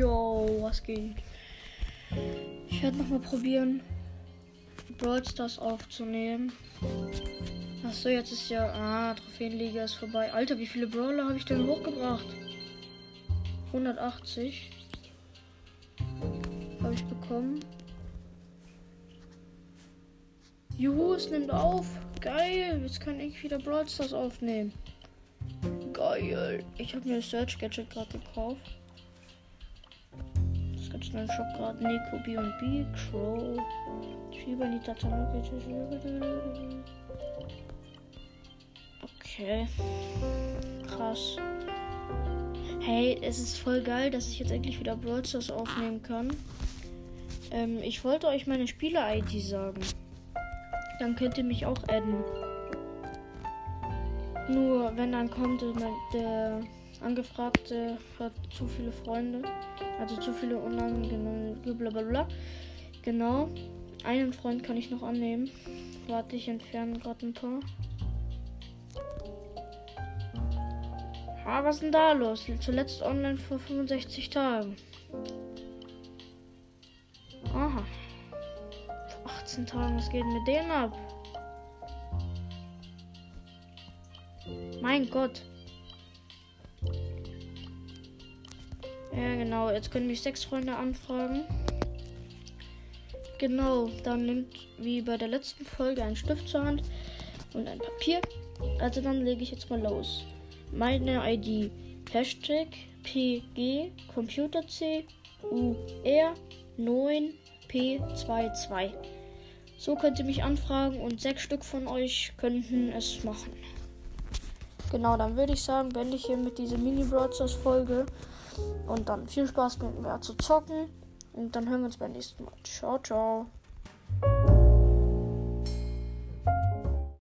Yo, was geht? Ich werde nochmal probieren, Brawl Stars aufzunehmen. Achso, jetzt ist ja. Ah, Trophäenliga ist vorbei. Alter, wie viele Brawler habe ich denn hochgebracht? 180 habe ich bekommen. Juhu, es nimmt auf. Geil. Jetzt kann ich wieder Brawl Stars aufnehmen. Geil. Ich habe mir das Search Gadget gerade gekauft. Ganz schnell Shop gerade. Nico, B und B, Crow. Schieber, Okay. Krass. Hey, es ist voll geil, dass ich jetzt endlich wieder Brawl aufnehmen kann. Ähm, ich wollte euch meine Spieler-ID sagen. Dann könnt ihr mich auch adden. Nur wenn dann kommt, der Angefragte hat zu viele Freunde. Also zu viele unangenehme blablabla. Genau. Einen Freund kann ich noch annehmen. Warte, ich entferne gerade ein paar. Ah, was ist denn da los? Zuletzt online vor 65 Tagen. Aha. Vor 18 Tagen, was geht mit denen ab? Mein Gott. Ja, genau. Jetzt können mich sechs Freunde anfragen. Genau, dann nimmt wie bei der letzten Folge ein Stift zur Hand und ein Papier. Also dann lege ich jetzt mal los. Meine ID Hashtag PG Computer C UR 9P22. So könnt ihr mich anfragen und sechs Stück von euch könnten es machen. Genau, dann würde ich sagen, beende ich hier mit dieser Mini Broadcast Folge und dann viel Spaß mit mir zu zocken und dann hören wir uns beim nächsten Mal. Ciao, ciao.